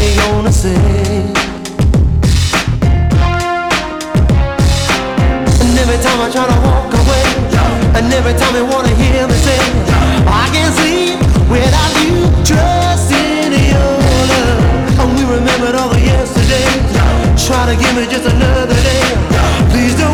they gonna say? And every time I try to walk away, and every time they wanna hear me say, I can't sleep without you, trusting your love. And we remembered all the yesterdays, try to give me just another day. Please don't.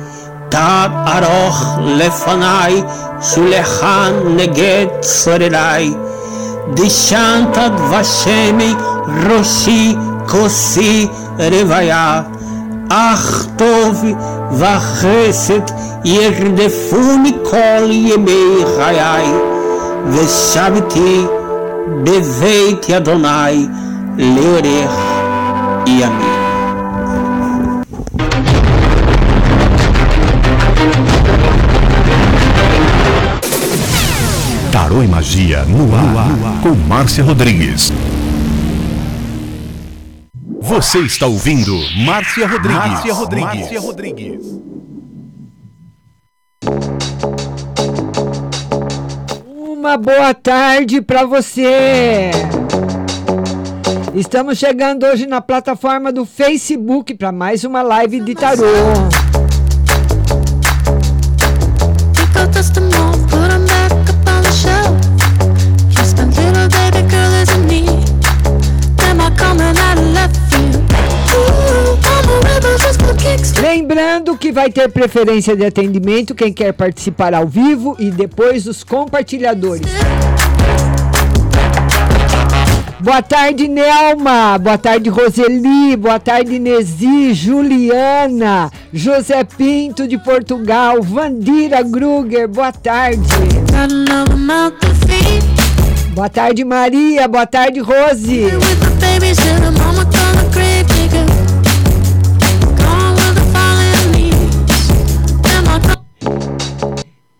תת ארוך לפניי, שולחן נגד צורריי. דשנת דבשמי ראשי כוסי רוויה. אך טוב וחסד ירדפוני כל ימי חיי, ושבתי בבית אדוני לאורך ימים. Tarô e Magia no ar, com Márcia Rodrigues. Você está ouvindo Márcia Rodrigues. Márcia Rodrigues. Márcia Rodrigues. Uma boa tarde para você. Estamos chegando hoje na plataforma do Facebook para mais uma live de tarô. Lembrando que vai ter preferência de atendimento quem quer participar ao vivo e depois os compartilhadores. Boa tarde, Nelma. Boa tarde, Roseli. Boa tarde, Nesi, Juliana, José Pinto de Portugal, Vandira Gruger. Boa tarde. Boa tarde, Maria. Boa tarde, Rose.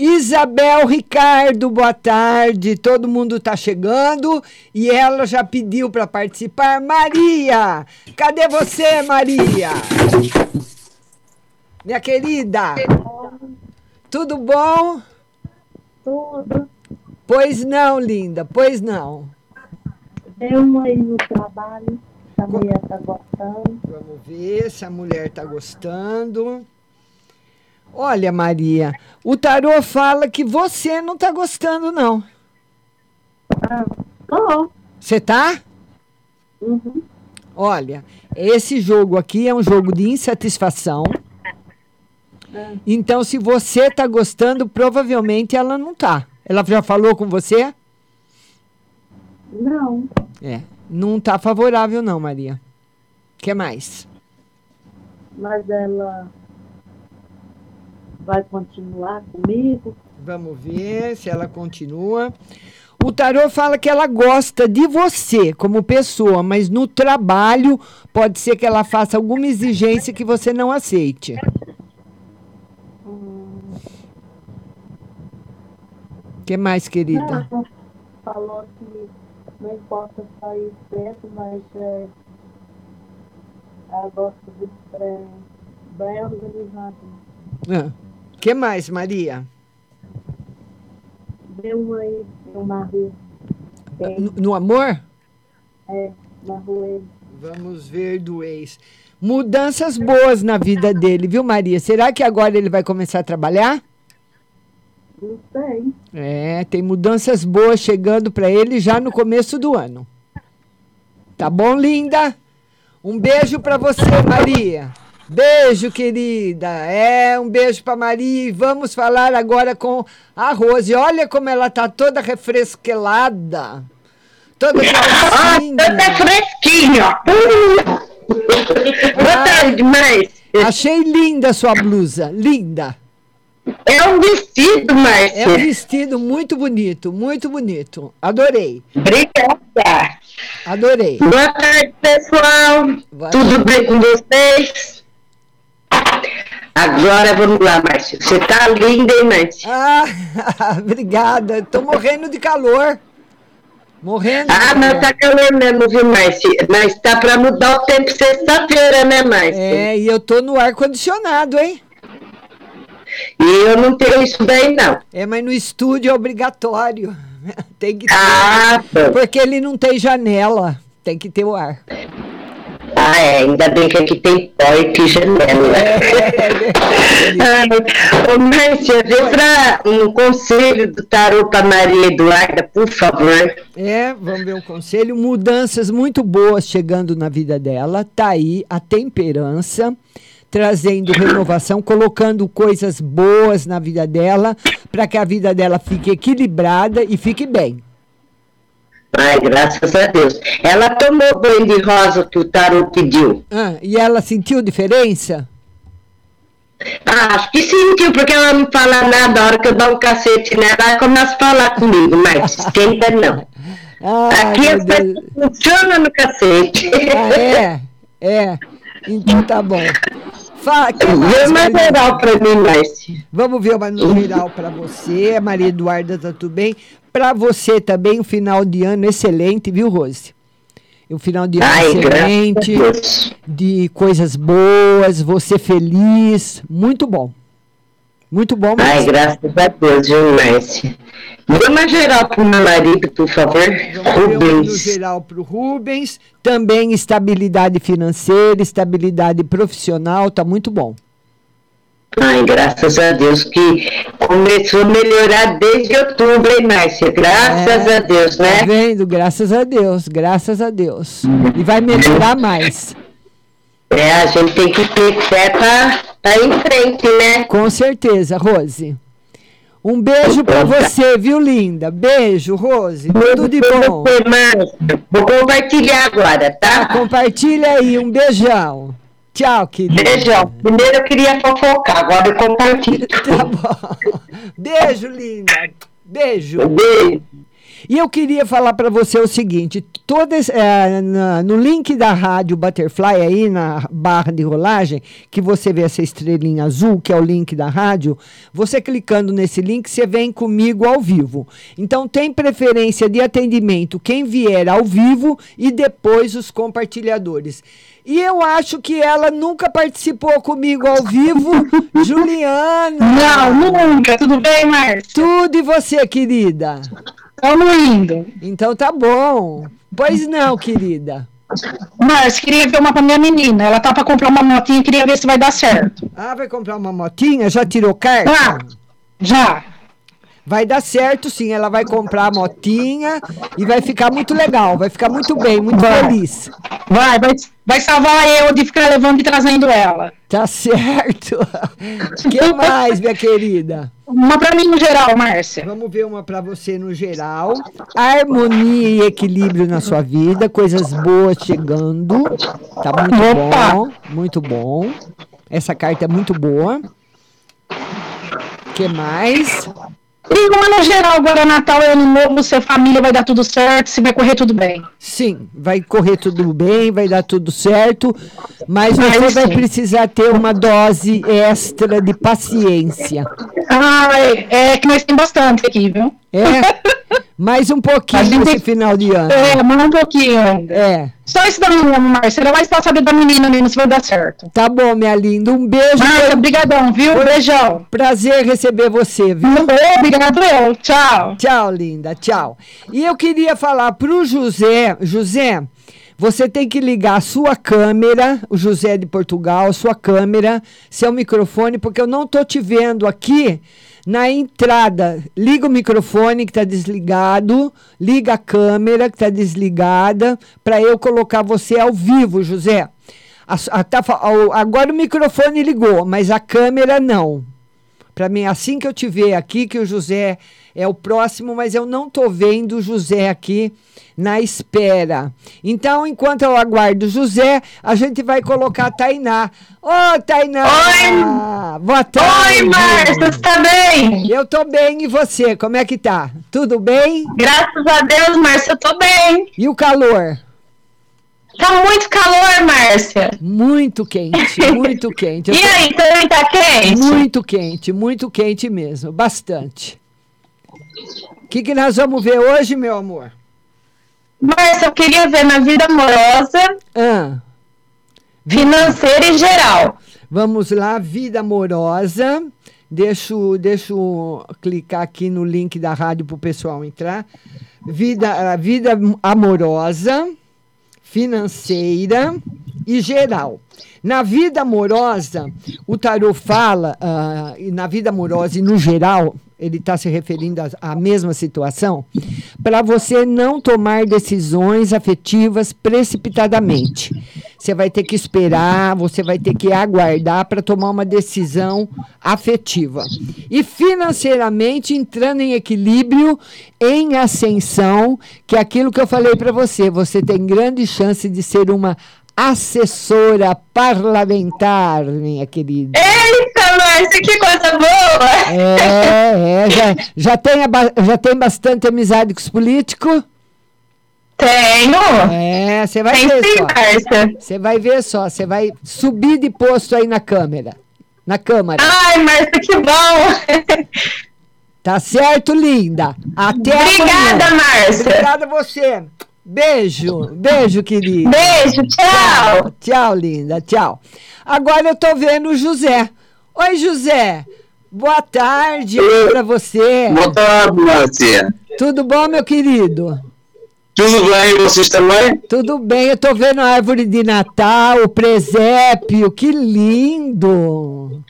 Isabel Ricardo, boa tarde. Todo mundo tá chegando e ela já pediu para participar. Maria, cadê você, Maria? Minha querida. Tudo bom? Tudo. Pois não, linda, pois não. Deu aí no trabalho, a mulher tá gostando. Vamos ver se a mulher tá gostando. Olha, Maria, o tarô fala que você não tá gostando, não. Ah, tô. Você tá? Uhum. Olha, esse jogo aqui é um jogo de insatisfação. Ah. Então, se você tá gostando, provavelmente ela não tá. Ela já falou com você? Não. É. Não tá favorável, não, Maria. O que mais? Mas ela vai continuar comigo? Vamos ver se ela continua. O tarô fala que ela gosta de você como pessoa, mas no trabalho pode ser que ela faça alguma exigência que você não aceite. O que mais, querida? Ela falou que não importa sair perto, mas é, ela gosta de trem bem organizado. O Ah, que mais, Maria? Deu aí uma rua. No, no amor? É, na rua. Vamos ver do ex. Mudanças boas na vida dele, viu, Maria? Será que agora ele vai começar a trabalhar? Não sei. É, tem mudanças boas chegando para ele já no começo do ano. Tá bom, linda? Um beijo para você, Maria. Beijo, querida. É, um beijo para Maria. E vamos falar agora com a Rose. Olha como ela tá toda refresquelada. Toda calcinha. Toda fresquinha. Boa tarde, Márcia. Achei linda a sua blusa. Linda. É um vestido, Márcia. É um vestido muito bonito, muito bonito. Adorei. Obrigada. Adorei. Boa tarde, pessoal. Boa Tudo bem com vocês? Agora vamos lá, Márcia. Você tá linda, hein, Márcia? Ah, obrigada. Tô morrendo de calor. Morrendo Ah, mas tá calor mesmo, viu, Márcia? Mas tá pra mudar o tempo sexta-feira, né, Márcia? É, e eu tô no ar-condicionado, hein? E eu não tenho isso daí, não. É, mas no estúdio é obrigatório. Tem que ter. Ah. Porque ele não tem janela. Tem que ter o ar. Ah, é, ainda bem que aqui tem porta e janela. Ai, Ô, Márcia, vê pra um conselho do tarô pra Maria Eduarda, por favor. É, vamos ver o conselho. Mudanças muito boas chegando na vida dela. Tá aí a temperança, trazendo renovação, colocando coisas boas na vida dela, para que a vida dela fique equilibrada e fique bem. Ai, graças a Deus. Ela tomou banho de rosa que o tarô pediu. Ah, e ela sentiu diferença? Ah, acho que sentiu, porque ela não fala nada. A hora que eu dou um cacete nela, ela começa a falar comigo, mas esquenta não. Aqui meu as coisas funcionam no cacete. Ah, é? É. Então tá bom. Fala, que Vê uma geral pra mim, Márcia. Vamos ver uma geral para você. Maria Eduarda tá tudo bem. Para você também, o final de ano excelente, viu, Rose? O final de ano Ai, excelente, de coisas boas, você feliz. Muito bom. Muito bom Ai, mesmo. graças a Deus, viu, Márcia? Dê uma geral pro meu marido, por favor. Vamos Rubens. geral para o Rubens. Também estabilidade financeira, estabilidade profissional, tá muito bom. Ai, graças a Deus que começou a melhorar desde outubro, hein, Márcia? Graças a Deus, Tá né? vendo? Graças a Deus, graças a Deus. E vai melhorar mais. É, a gente tem que ter fé pra, pra ir em frente, né? Com certeza, Rose. Um beijo pra você, viu, linda? Beijo, Rose. Tudo de bom. Vou compartilhar agora, tá? Compartilha aí, um beijão. Tchau, querida. Beijão. Primeiro eu queria fofocar, agora eu compartilho. Tá bom. Beijo, linda. Beijo. Beijo. E eu queria falar para você o seguinte: todas, é, na, no link da rádio Butterfly, aí na barra de rolagem, que você vê essa estrelinha azul, que é o link da rádio, você clicando nesse link, você vem comigo ao vivo. Então, tem preferência de atendimento quem vier ao vivo e depois os compartilhadores. E eu acho que ela nunca participou comigo ao vivo. Juliana. Não, nunca. Tudo bem, Márcia? Tudo e você, querida? Estamos indo. Então tá bom. Pois não, querida. Márcia, queria ver uma pra minha menina. Ela tá pra comprar uma motinha, queria ver se vai dar certo. Ah, vai comprar uma motinha? Já tirou carta? Ah, já. Vai dar certo, sim. Ela vai comprar a motinha e vai ficar muito legal, vai ficar muito bem, muito Vai. feliz. Vai, vai, vai salvar eu de ficar levando e trazendo ela. Tá certo. que mais, minha querida? Uma pra mim no geral, Márcia. Vamos ver uma pra você no geral. Harmonia e equilíbrio na sua vida, coisas boas chegando. Tá muito Opa. bom, muito bom. Essa carta é muito boa. que mais? E uma no geral, agora Natal é ano novo, sua família vai dar tudo certo, se vai correr tudo bem. Sim, vai correr tudo bem, vai dar tudo certo, mas você vai sim. precisar ter uma dose extra de paciência. Ai, é que nós temos bastante aqui, viu? É? Mais um pouquinho gente nesse final de ano. É, mais um pouquinho ainda. É. Só isso da menina. Era mais pra saber da menina mesmo, se vai dar certo. Tá bom, minha linda. Um beijo. Márcia, brigadão, viu? Beijão. Prazer receber você, viu? Obrigado eu. Tchau. Tchau, linda. Tchau. E eu queria falar pro José, José, você tem que ligar a sua câmera, o José de Portugal, sua câmera, seu microfone, porque eu não tô te vendo aqui na entrada. Liga o microfone que tá desligado, liga a câmera que tá desligada, para eu colocar você ao vivo, José. A a- tá agora o microfone ligou, mas a câmera não. Para mim, assim que eu te ver aqui, que o José é o próximo, mas eu não tô vendo o José aqui na espera. Então, enquanto eu aguardo o José, a gente vai colocar a Tainá. Ô, Tainá! Oi! Boa tarde! Oi, Márcia, você tá bem? Eu tô bem, e você? Como é que tá? Tudo bem? Graças a Deus, Márcia, eu tô bem. E o calor? Tá muito calor, Márcia. Muito quente, muito quente. E tô- aí, também tá quente? Muito quente, muito quente mesmo, bastante. O que, que nós vamos ver hoje, meu amor? Márcia, eu queria ver na vida amorosa, Ah, financeira e geral. vamos lá, vida amorosa. Deixa, eu- deixa eu clicar aqui no link da rádio para o pessoal entrar. Vida, vida amorosa, financeira e geral. Na vida amorosa, o tarô fala, e na vida amorosa e no geral, ele está se referindo à mesma situação, para você não tomar decisões afetivas precipitadamente. Você vai ter que esperar, você vai ter que aguardar para tomar uma decisão afetiva. E financeiramente, entrando em equilíbrio, em ascensão, que é aquilo que eu falei para você, você tem grande chance de ser uma assessora parlamentar, minha querida. Eita, Márcia, que coisa boa! É, é, já, já, tem, já tem bastante amizade com os políticos? Tenho. É, você vai Tem ver sim, só. Você vai ver só, você vai subir de posto aí na câmera. Na câmara. Ai, Márcia, que bom! Tá certo, linda? Até Obrigada, amanhã. Márcia. Obrigada a você. Beijo, beijo, querida. Beijo, tchau. Tchau, linda, tchau. Agora eu tô vendo o José. Oi, José. Boa tarde para você. Boa tarde, Márcia. Tudo bom, meu querido? Tudo bem, vocês também? Tudo bem, eu tô vendo a árvore de Natal, o presépio, que lindo!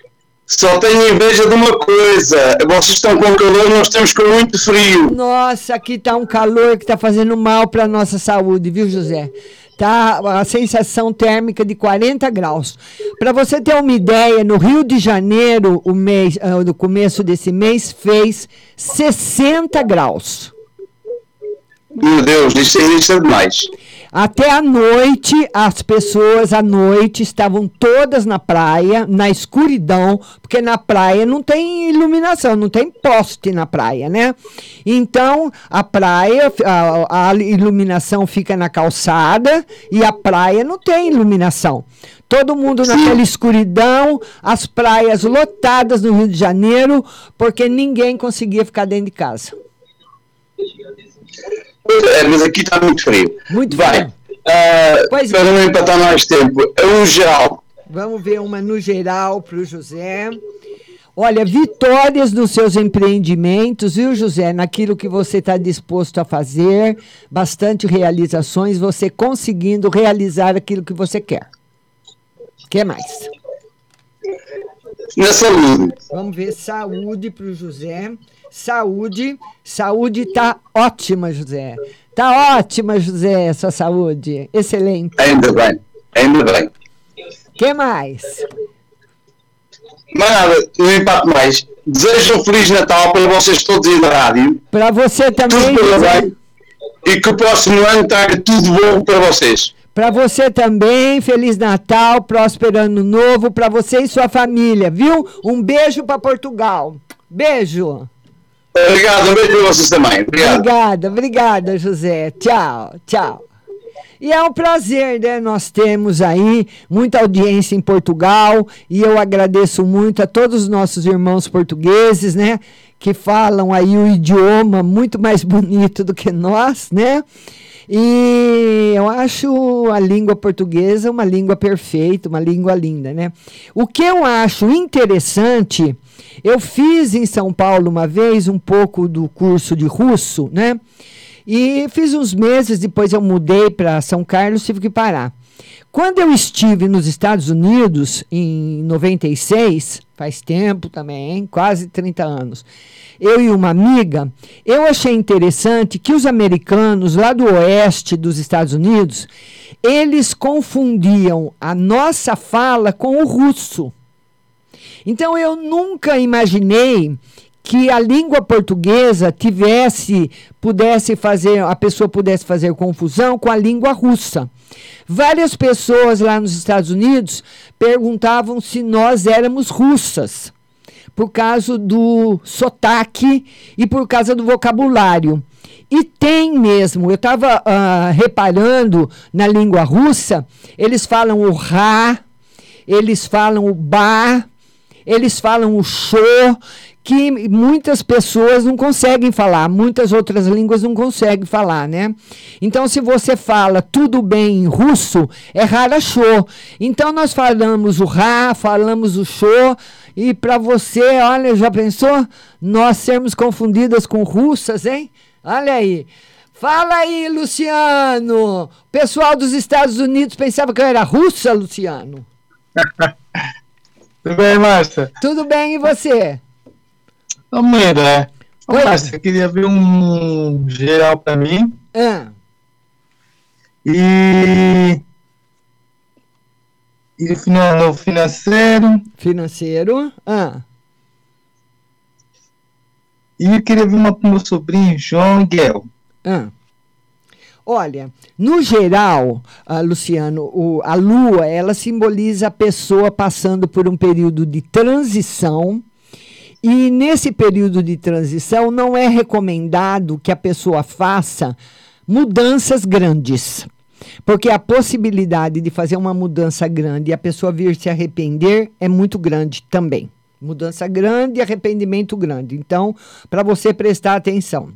Só tenho inveja de uma coisa. Vocês estão com calor, nós estamos com muito frio. Nossa, aqui tá um calor que tá fazendo mal para nossa saúde, viu, José? Tá a sensação térmica de 40 graus. Para você ter uma ideia, no Rio de Janeiro, o mês, ah, no começo desse mês, fez 60 graus. Meu Deus, isto, é- demais. Até a noite, as pessoas à noite estavam todas na praia, na escuridão, porque na praia não tem iluminação, não tem poste na praia, né? Então, a praia, a, a iluminação fica na calçada e a praia não tem iluminação. Todo mundo naquela escuridão, as praias lotadas no Rio de Janeiro, porque ninguém conseguia ficar dentro de casa. É, mas aqui está muito frio. Muito Vai. Uh, para não empatar mais tempo, é um geral. Vamos ver uma no geral para o José. Olha, vitórias nos seus empreendimentos, viu, José? Naquilo que você está disposto a fazer, bastante realizações, você conseguindo realizar aquilo que você quer. O que mais? Na saúde. Vamos ver saúde para o José. Saúde, saúde tá ótima, José. Tá ótima, José, sua saúde. Excelente. Ainda bem, ainda bem. que mais? Mas nada, não impacto mais. Desejo um Feliz Natal para vocês todos aí da rádio. Para você também. Tudo bem. E que o próximo ano traga tudo bom para vocês. Para você também, Feliz Natal, próspero ano novo para você e sua família, viu? Um beijo para Portugal. Beijo. Obrigado, um beijo vocês também. Obrigado. Obrigada, obrigada, José. Tchau, tchau. E é um prazer, né? Nós temos aí muita audiência em Portugal e eu agradeço muito a todos os nossos irmãos portugueses, né? Que falam aí o idioma muito mais bonito do que nós, né? E eu acho a língua portuguesa uma língua perfeita, uma língua linda, né? O que eu acho interessante eu fiz em São Paulo uma vez um pouco do curso de russo, né? E fiz uns meses, depois eu mudei para São Carlos, tive que parar. Quando eu estive nos Estados Unidos, em 96, faz tempo também, quase 30 anos, eu e uma amiga, eu achei interessante que os americanos lá do oeste dos Estados Unidos, eles confundiam a nossa fala com o russo. Então eu nunca imaginei que a língua portuguesa tivesse, pudesse fazer, a pessoa pudesse fazer confusão com a língua russa. Várias pessoas lá nos Estados Unidos perguntavam se nós éramos russas, por causa do sotaque e por causa do vocabulário. E tem mesmo, eu estava uh, ah, reparando na língua russa, eles falam o ra, eles falam o ba, eles falam o show, que muitas pessoas não conseguem falar, muitas outras línguas não conseguem falar, né? Então, se você fala tudo bem em russo, é show. Então, nós falamos o ra, falamos o show, e para você, olha, já pensou? Nós sermos confundidas com russas, hein? Olha aí. Fala aí, Luciano. Pessoal dos Estados Unidos pensava que eu era russa, Luciano. Tudo bem, Márcia? Tudo bem, e você? Também, né? Ô, Márcia, queria ver um geral para mim. Ah. E. E no financeiro. Financeiro. Ah. E eu queria ver uma pro meu sobrinho, João Miguel. Ah. Olha, no geral, uh, Luciano, o, a lua ela simboliza a pessoa passando por um período de transição. E nesse período de transição não é recomendado que a pessoa faça mudanças grandes. Porque a possibilidade de fazer uma mudança grande e a pessoa vir se arrepender é muito grande também. Mudança grande e arrependimento grande. Então, para você prestar atenção.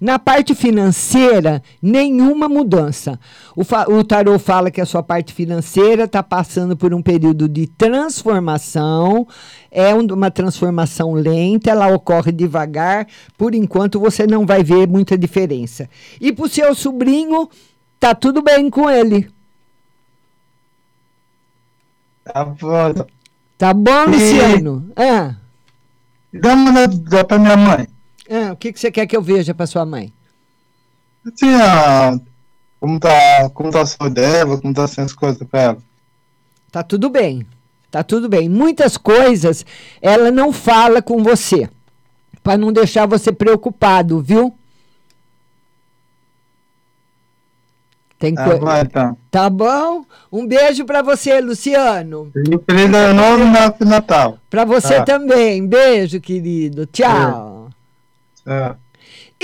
Na parte financeira, nenhuma mudança. O, o tarô fala que a sua parte financeira está passando por um período de transformação. É um, uma transformação lenta, ela ocorre devagar. Por enquanto, você não vai ver muita diferença. E para o seu sobrinho, tá tudo bem com ele. Tá bom. Tá bom, Luciano? E... Ah. Dá uma dá para minha mãe. Ah, o que, que você quer que eu veja para sua mãe? Assim, ah, como tá, como tá a saúde dela, como tá sendo as coisas para ela. Tá tudo bem. Tá tudo bem. Muitas coisas ela não fala com você, para não deixar você preocupado, viu? Tem Ah, coi- vai, então. Tá bom? Um beijo pra você, Luciano. Feliz ano novo e Natal. Pra você Tá. também. Beijo, querido. Tchau. É.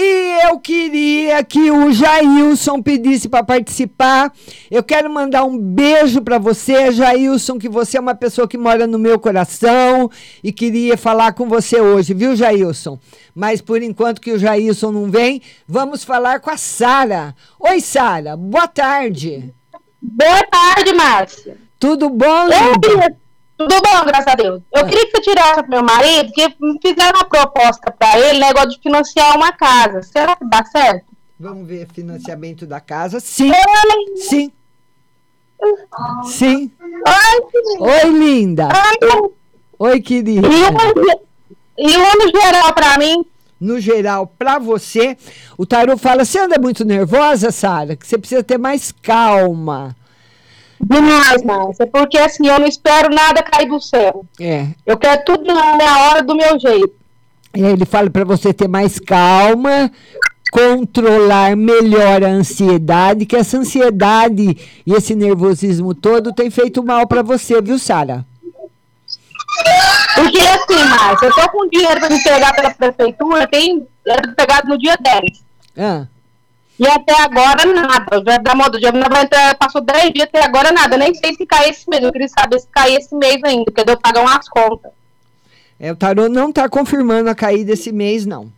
E eu queria que o Jailson pedisse para participar. Eu quero mandar um beijo para você, Jailson, que você é uma pessoa que mora no meu coração e queria falar com você hoje, viu, Jailson? Mas por enquanto que o Jailson não vem, vamos falar com a Sara. Oi, Sara. Boa tarde. Boa tarde, Márcia. Tudo bom, queria- Tudo bom, graças a Deus. Eu queria que você tirasse pro meu marido, que me fizeram uma proposta pra ele, negócio de financiar uma casa. Será que dá certo? Vamos ver financiamento da casa. Sim. Sim. Sim. Oi, linda. Oi, querida. E o no geral pra mim? No geral, pra você, o tarô fala: você anda muito nervosa, Sara? Que você precisa ter mais calma. Demais, Márcia. Porque assim, eu não espero nada cair do céu. É. Eu quero tudo na minha hora, do meu jeito. Ele fala para você ter mais calma, controlar melhor a ansiedade, que essa ansiedade e esse nervosismo todo tem feito mal para você, viu, Sara? Porque assim, Márcia, eu tô com dinheiro pra me pegar pela prefeitura, tem era pegado no dia 10. Ah. E até agora nada. Já da moda, não vai entrar, passou 10 dias até agora nada. Nem sei se cai esse mês. Eu queria saber se cai esse mês ainda, porque eu pagar umas contas. É, o tarô não está confirmando a caída esse mês, não.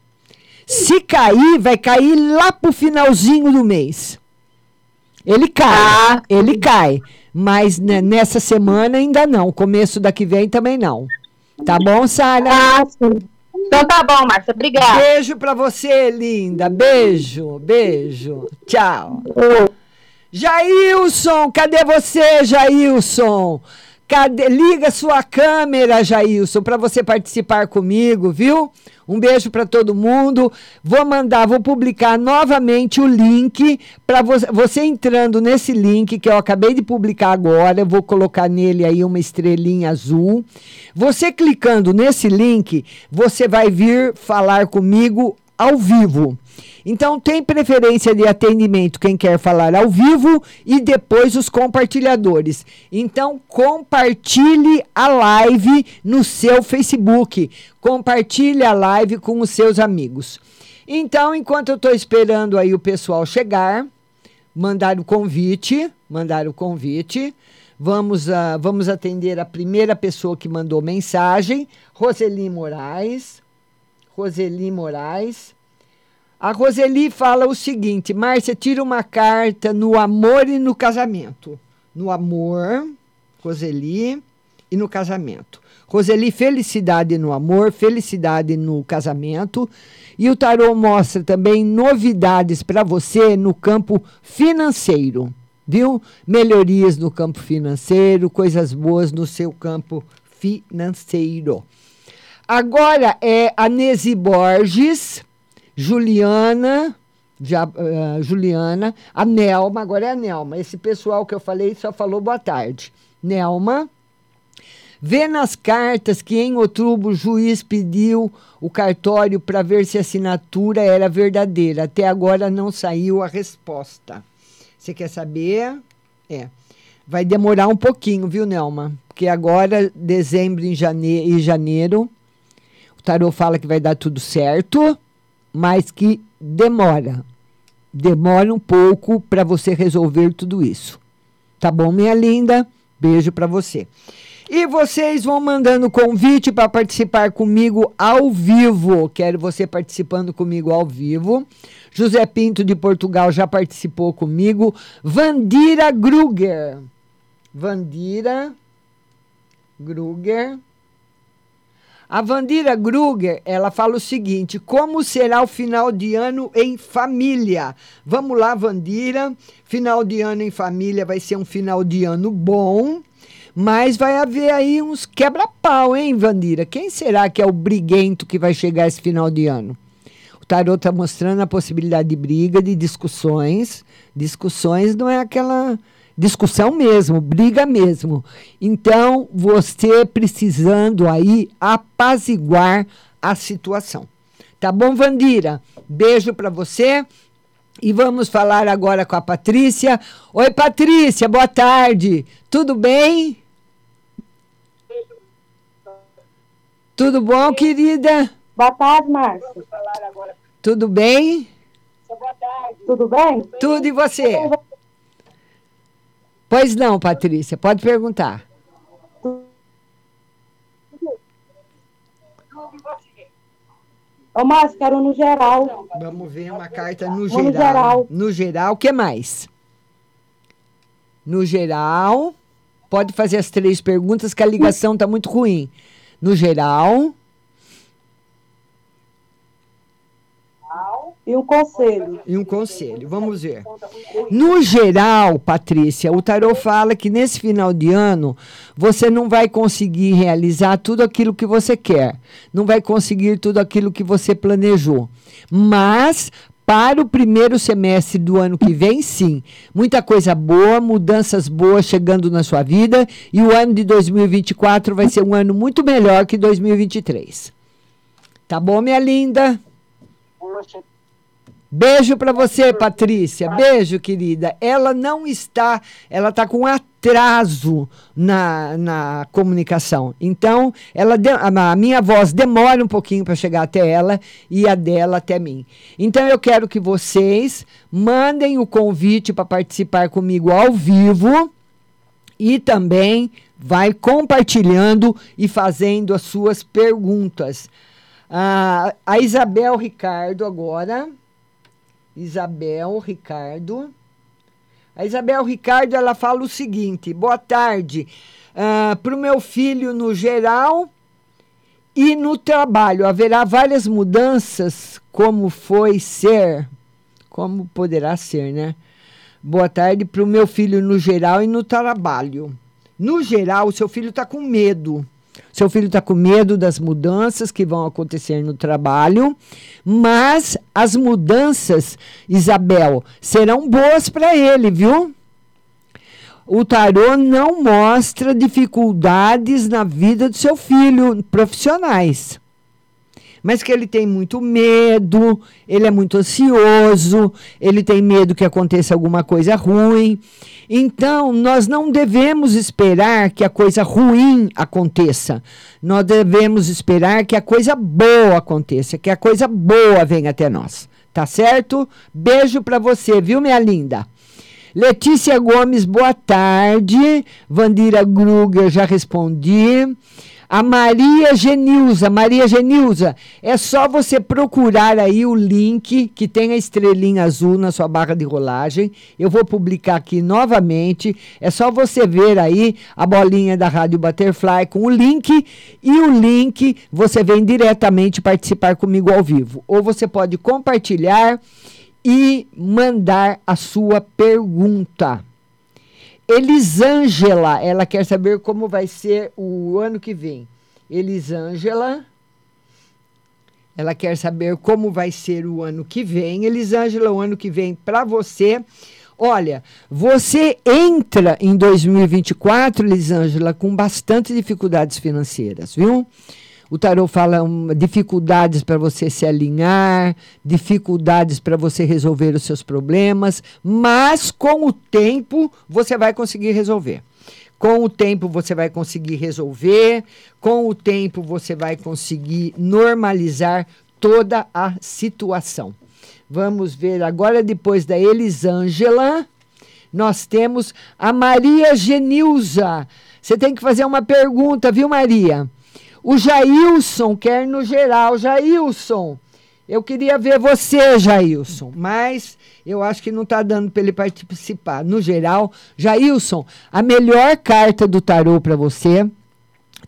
Se cair, vai cair lá pro finalzinho do mês. Ele cai, ele cai. Mas né, nessa semana ainda não. Começo da que vem também não. Tá bom, Sara? Ah, sim. Então tá bom, Márcia. Obrigada. Beijo pra você, linda. Beijo, beijo. Tchau. Jailson, cadê você, Jailson? Cadê? Liga sua câmera, Jailson, para você participar comigo, viu? Um beijo para todo mundo. Vou mandar, vou publicar novamente o link para você, entrando nesse link que eu acabei de publicar agora. Eu vou colocar nele aí uma estrelinha azul. Você clicando nesse link, você vai vir falar comigo ao vivo. Então, tem preferência de atendimento quem quer falar ao vivo e depois os compartilhadores. Então, compartilhe a live no seu Facebook. Compartilhe a live com os seus amigos. Então, enquanto eu estou esperando aí o pessoal chegar, mandar o convite, mandar o convite. Vamos, uh, vamos atender a primeira pessoa que mandou mensagem, Roseli Moraes. Roseli Moraes. A Roseli fala o seguinte: Márcia, tira uma carta no amor e no casamento. No amor, Roseli, e no casamento. Roseli, felicidade no amor, felicidade no casamento. E o tarô mostra também novidades para você no campo financeiro, viu? Melhorias no campo financeiro, coisas boas no seu campo financeiro. Agora é a Nesi Borges. Juliana, uh, Juliana, a Nelma, agora é a Nelma. Esse pessoal que eu falei só falou boa tarde. Nelma, vê nas cartas que em outubro o juiz pediu o cartório para ver se a assinatura era verdadeira. Até agora não saiu a resposta. Você quer saber? É. Vai demorar um pouquinho, viu, Nelma? Porque agora, dezembro e janeiro o tarô fala que vai dar tudo certo mas que demora. Demora um pouco para você resolver tudo isso. Tá bom, minha linda? Beijo para você. E vocês vão mandando convite para participar comigo ao vivo. Quero você participando comigo ao vivo. José Pinto de Portugal já participou comigo. Vandira Gruger. Vandira Gruger. A Vandira Gruger, ela fala o seguinte: como será o final de ano em família? Vamos lá, Vandira. Final de ano em família vai ser um final de ano bom, mas vai haver aí uns quebra-pau, hein, Vandira? Quem será que é o briguento que vai chegar esse final de ano? O tarot está mostrando a possibilidade de briga, de discussões. Discussões não é aquela discussão mesmo, briga mesmo. Então, você precisando aí apaziguar a situação. Tá bom, Vandira? Beijo para você. E vamos falar agora com a Patrícia. Oi, Patrícia, boa tarde. Tudo bem? Tudo bom, querida? Boa tarde, Márcia. Tudo bem? Tudo bem? Tudo e você? Pois não, Patrícia, pode perguntar. Ô, Márcia, quero no geral. Vamos ver uma carta no Vamos no geral. geral. No geral, o que mais? No geral, pode fazer as três perguntas que a ligação está muito ruim. No geral, E um conselho. e um conselho. Vamos ver. No geral, Patrícia, o tarô fala que nesse final de ano você não vai conseguir realizar tudo aquilo que você quer. Não vai conseguir tudo aquilo que você planejou. Mas para o primeiro semestre do ano que vem, sim. Muita coisa boa, mudanças boas chegando na sua vida. E o ano de 2024 vai ser um ano muito melhor que 2023. Tá bom, minha linda? Beijo para você, Patrícia. Beijo, querida. Ela não está, ela está com atraso na, na comunicação. Então, ela a minha voz demora um pouquinho para chegar até ela e a dela até mim. Então, eu quero que vocês mandem o convite para participar comigo ao vivo e também vai compartilhando e fazendo as suas perguntas. Ah, a Isabel Ricardo agora. Isabel Ricardo. A Isabel Ricardo ela fala o seguinte: boa tarde. Para o meu filho no geral e no trabalho, haverá várias mudanças, como foi ser, como poderá ser, né? Boa tarde para o meu filho no geral e no trabalho. No geral, o seu filho está com medo. Seu filho está com medo das mudanças que vão acontecer no trabalho, mas as mudanças, Isabel, serão boas para ele, viu? O tarô não mostra dificuldades na vida do seu filho profissionais mas que ele tem muito medo, ele é muito ansioso, ele tem medo que aconteça alguma coisa ruim. Então, nós não devemos esperar que a coisa ruim aconteça. Nós devemos esperar que a coisa boa aconteça, que a coisa boa venha até nós. Tá certo? Beijo para você, viu, minha linda? Letícia Gomes, boa tarde. Vandira Gruger, já respondi. A Maria Genilza, Maria Genilza, é só você procurar aí o link que tem a estrelinha azul na sua barra de rolagem. Eu vou publicar aqui novamente. É só você ver aí a bolinha da Rádio Butterfly com o link e o link você vem diretamente participar comigo ao vivo. Ou você pode compartilhar e mandar a sua pergunta. Elisângela, ela quer saber como vai ser o ano que vem. Elisângela, ela quer saber como vai ser o ano que vem. Elisângela, o ano que vem para você. Olha, você entra em 2024, Elisângela, com bastante dificuldades financeiras, viu? O tarô fala um, dificuldades para você se alinhar, dificuldades para você resolver os seus problemas, mas com o tempo você vai conseguir resolver. Com o tempo você vai conseguir resolver, com o tempo você vai conseguir normalizar toda a situação. Vamos ver agora, depois da Elisângela, nós temos a Maria Genilza. Você tem que fazer uma pergunta, viu, Maria? O Jailson quer no geral. Jailson, eu queria ver você, Jailson, mas eu acho que não está dando para ele participar. No geral, Jailson, a melhor carta do tarô para você,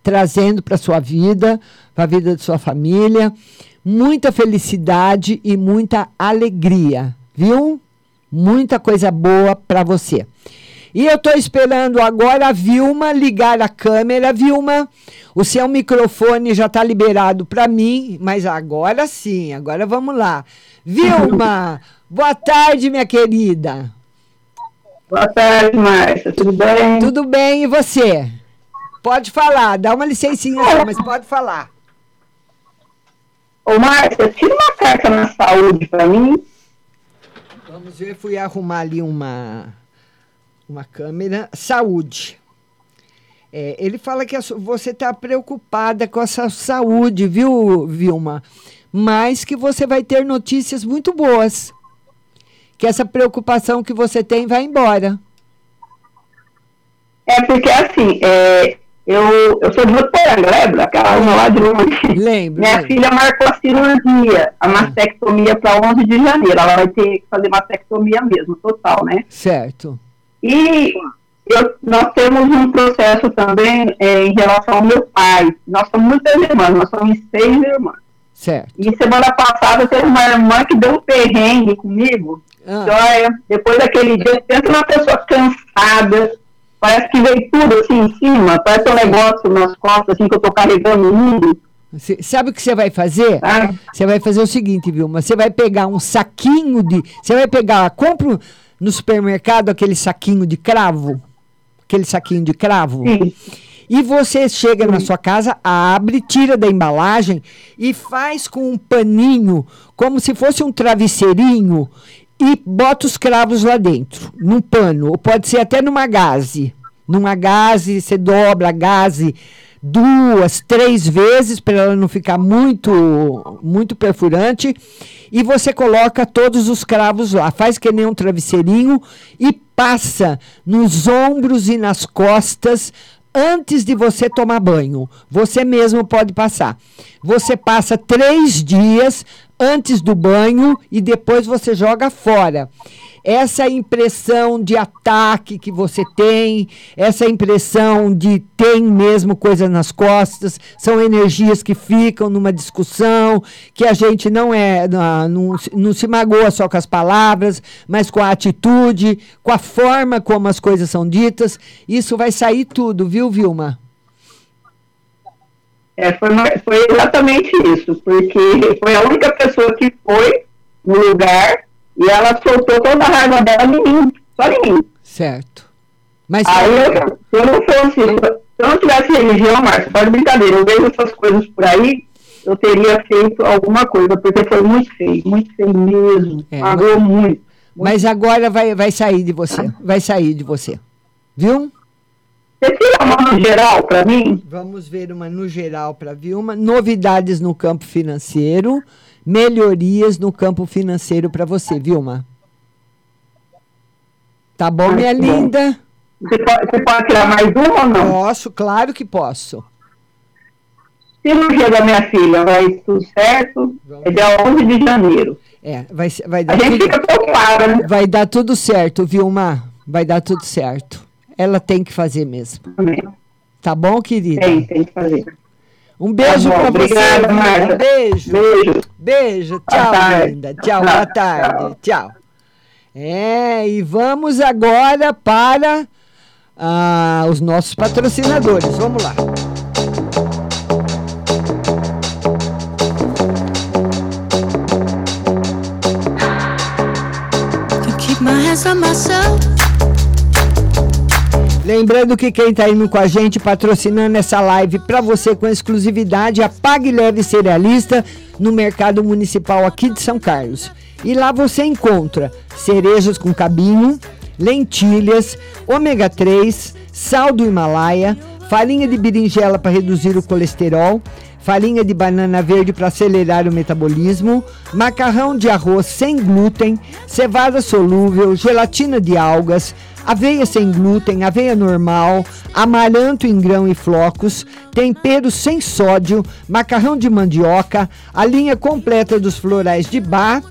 trazendo para sua vida, para a vida de sua família, muita felicidade e muita alegria, viu? Muita coisa boa para você. E eu estou esperando agora a Vilma ligar a câmera. Vilma, o seu microfone já está liberado para mim, mas agora sim, agora vamos lá. Vilma, boa tarde, minha querida. Boa tarde, Márcia. Tudo bem? Tudo bem, e você? Pode falar, dá uma licencinha só, mas pode falar. Ô, Márcia, tira uma carta na saúde para mim. Vamos ver, fui arrumar ali uma, uma câmera. Saúde. É, ele fala que você está preocupada com a sua saúde, viu, Vilma? Mas que você vai ter notícias muito boas. Que essa preocupação que você tem vai embora. É porque assim, é, eu, eu sou de Votuporanga, lembra? Aquela uma lá de longe. Lembro. Minha lembro. filha marcou a cirurgia, a mastectomia para 11 de janeiro. Ela vai ter que fazer mastectomia mesmo, total, né? Certo. E eu- nós temos um processo também é, em relação ao meu pai. Nós somos muitas irmãs, nós somos seis irmãs. Certo. E semana passada teve uma irmã que deu um perrengue comigo. Ah. Olha, depois daquele dia, pensa numa pessoa cansada, parece que veio tudo assim em cima, parece um negócio nas costas, assim, que eu tô carregando o mundo. Cê- sabe o que você vai fazer? Ah. Você vai fazer o seguinte, Vilma. Você vai pegar um saquinho de. Você vai pegar. Compra no supermercado aquele saquinho de cravo. Aquele saquinho de cravo. E você chega na sua casa, abre, tira da embalagem e faz com um paninho, como se fosse um travesseirinho, e bota os cravos lá dentro, num pano. Ou pode ser até numa gaze. Numa gaze, você dobra a gaze duas, três vezes para ela não ficar muito muito perfurante e você coloca todos os cravos lá, faz que nem um travesseirinho e passa nos ombros e nas costas antes de você tomar banho. Você mesmo pode passar. Você passa três dias antes do banho e depois você joga fora essa impressão de ataque que você tem, essa impressão de tem mesmo coisa nas costas, são energias que ficam numa discussão, que a gente não é, não, não, se- magoa só com as palavras, mas com a atitude, com a forma como as coisas são ditas. Isso vai sair tudo, viu, Vilma? É, foi, foi exatamente isso, porque foi a única pessoa que foi no lugar e ela soltou toda a raiva dela em mim, só em mim. Certo. Mas Aí eu, se eu não fosse, se eu não tivesse religião, Márcio, faz brincadeira, eu vejo essas coisas por aí, eu teria feito alguma coisa, porque foi muito feio, muito feio mesmo, É, pagou muito. Mas agora vai, vai sair de você. Vai sair de você. Viu? Você tira uma no geral para mim? Vamos ver uma no geral para Vilma. Novidades no campo financeiro, melhorias no campo financeiro para você, Vilma. Tá bom, minha tá linda? Você pode, você pode tirar mais uma ou não? Posso, claro que posso. Cirurgia da minha filha, vai tudo certo? É dia 11 de janeiro. É, vai, vai dar A gente tudo, fica preocupada, né? vai dar tudo certo, Vilma. Vai dar tudo certo. Ela tem que fazer mesmo. Tá bom, querida? Tem, tem que fazer. Um beijo Tá pra você. Marta. Um beijo. Beijo. Beijo. Tchau, linda. Tchau, boa tarde. Tchau. É, e vamos agora para ah, os nossos patrocinadores. Vamos lá. Keep my hands on myself. Lembrando que quem está indo com a gente patrocinando essa live para você com exclusividade, a Pague Leve Cerealista no Mercado Municipal aqui de São Carlos. E lá você encontra cerejas com cabinho, lentilhas, ômega 3, sal do Himalaia, farinha de berinjela para reduzir o colesterol, farinha de banana verde para acelerar o metabolismo, macarrão de arroz sem glúten, cevada solúvel, gelatina de algas, aveia sem glúten, aveia normal, amaranto em grão e flocos, tempero sem sódio, macarrão de mandioca, a linha completa dos florais de bar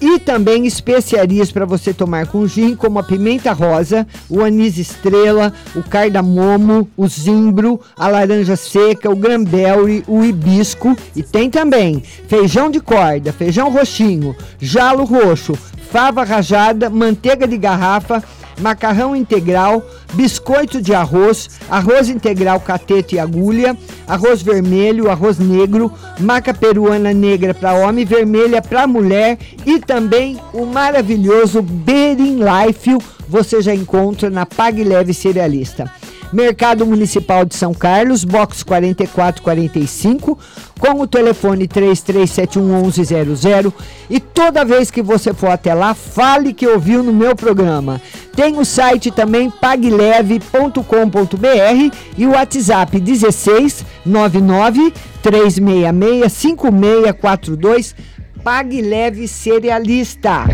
e também especiarias para você tomar com gin, como a pimenta rosa, o anis estrela, o cardamomo, o zimbro, a laranja seca, o granberry, o hibisco e tem também feijão de corda, feijão roxinho, jalo roxo, fava rajada, manteiga de garrafa, macarrão integral, biscoito de arroz, arroz integral catete e agulha, arroz vermelho, arroz negro, maca peruana negra para homem, vermelha para mulher e também o maravilhoso Berin Life você já encontra na Pague Leve Cerealista. Mercado Municipal de São Carlos, box 4445, com o telefone 33711100. E toda vez que você for até lá, fale que ouviu no meu programa. Tem o site também pagleve.com.br e o WhatsApp 16 99 366 5642 Pague Leve Cerealista.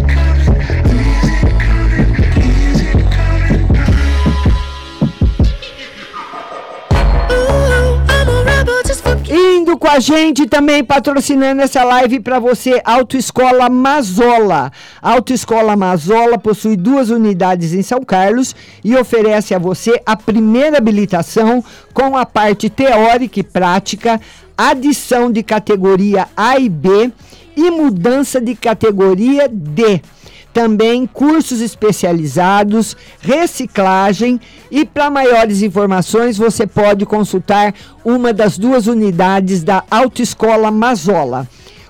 Indo com a gente também patrocinando essa live para você, Autoescola Mazola. Autoescola Mazola possui duas unidades em São Carlos e oferece a você a primeira habilitação com a parte teórica e prática, adição de categoria A e B e mudança de categoria D também cursos especializados, reciclagem e para maiores informações você pode consultar uma das duas unidades da Autoescola Mazola.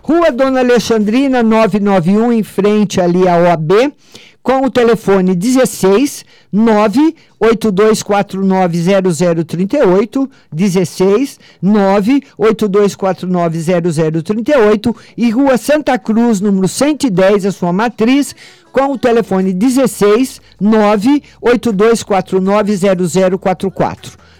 Rua Dona Alexandrina 991 em frente ali à OAB com o telefone 16 982490038, 16 982490038 e Rua Santa Cruz, número 110, a sua matriz, com o telefone 16 982490044.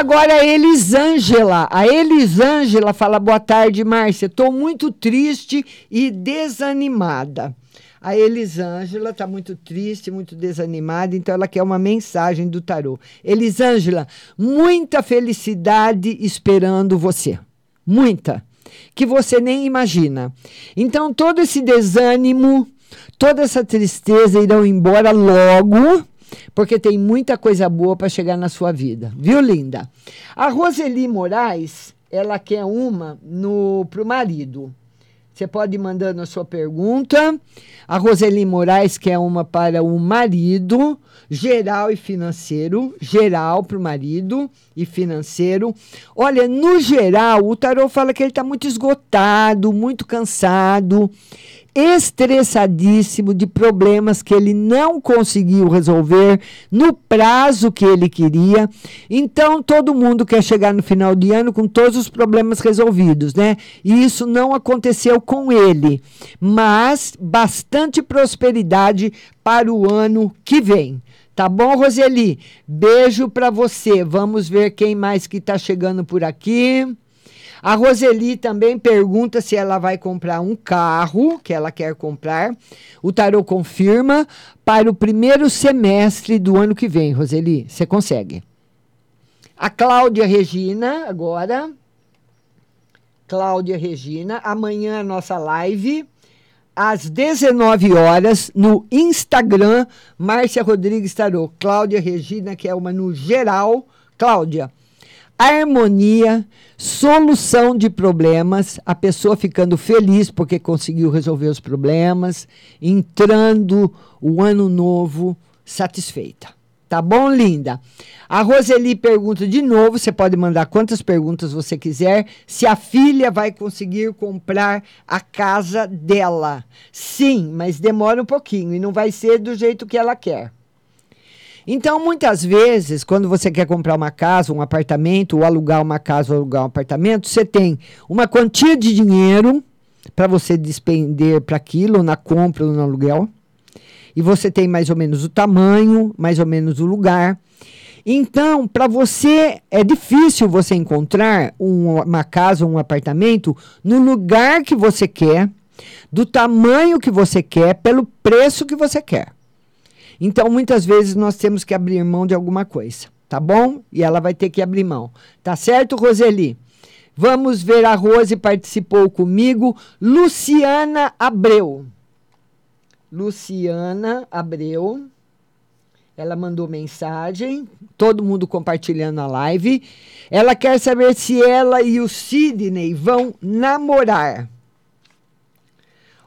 agora a Elisângela. A Elisângela fala: Boa tarde, Márcia. Estou muito triste e desanimada. A Elisângela está muito triste, muito desanimada, então ela quer uma mensagem do tarô. Elisângela, muita felicidade esperando você. Muita. Que você nem imagina. Então, todo esse desânimo, toda essa tristeza irão embora logo porque tem muita coisa boa para chegar na sua vida. Viu, linda? A Roseli Moraes, ela quer uma no pro marido. Você pode ir mandando a sua pergunta. A Roseli Moraes quer uma para o marido, geral e financeiro. Geral para o marido e financeiro. Olha, no geral, o tarô fala que ele está muito esgotado, muito cansado estressadíssimo de problemas que ele não conseguiu resolver no prazo que ele queria. Então, todo mundo quer chegar no final de ano com todos os problemas resolvidos, né? E isso não aconteceu com ele, mas bastante prosperidade para o ano que vem. Tá bom, Roseli? Beijo para você. Vamos ver quem mais que está chegando por aqui. A Roseli também pergunta se ela vai comprar um carro que ela quer comprar. O tarô confirma para o primeiro semestre do ano que vem, Roseli. Você consegue. A Cláudia Regina, agora. Cláudia Regina, amanhã a nossa live às 19 horas no Instagram Márcia Rodrigues Tarô. Cláudia Regina, que é uma no geral. Cláudia, harmonia, solução de problemas, a pessoa ficando feliz porque conseguiu resolver os problemas, entrando o ano novo satisfeita. Tá bom, linda? A Roseli pergunta de novo, você pode mandar quantas perguntas você quiser, se a filha vai conseguir comprar a casa dela. Sim, mas demora um pouquinho e não vai ser do jeito que ela quer. Então, muitas vezes, quando você quer comprar uma casa, um apartamento, ou alugar uma casa ou alugar um apartamento, você tem uma quantia de dinheiro para você despender para aquilo, na compra ou no aluguel. E você tem mais ou menos o tamanho, mais ou menos o lugar. Então, para você, é difícil você encontrar um, uma casa ou um apartamento no lugar que você quer, do tamanho que você quer, pelo preço que você quer. Então, muitas vezes nós temos que abrir mão de alguma coisa, tá bom? E ela vai ter que abrir mão. Tá certo, Roseli? Vamos ver, a Rose participou comigo. Luciana Abreu. Luciana Abreu. Ela mandou mensagem, todo mundo compartilhando a live. Ela quer saber se ela e o Sidney vão namorar.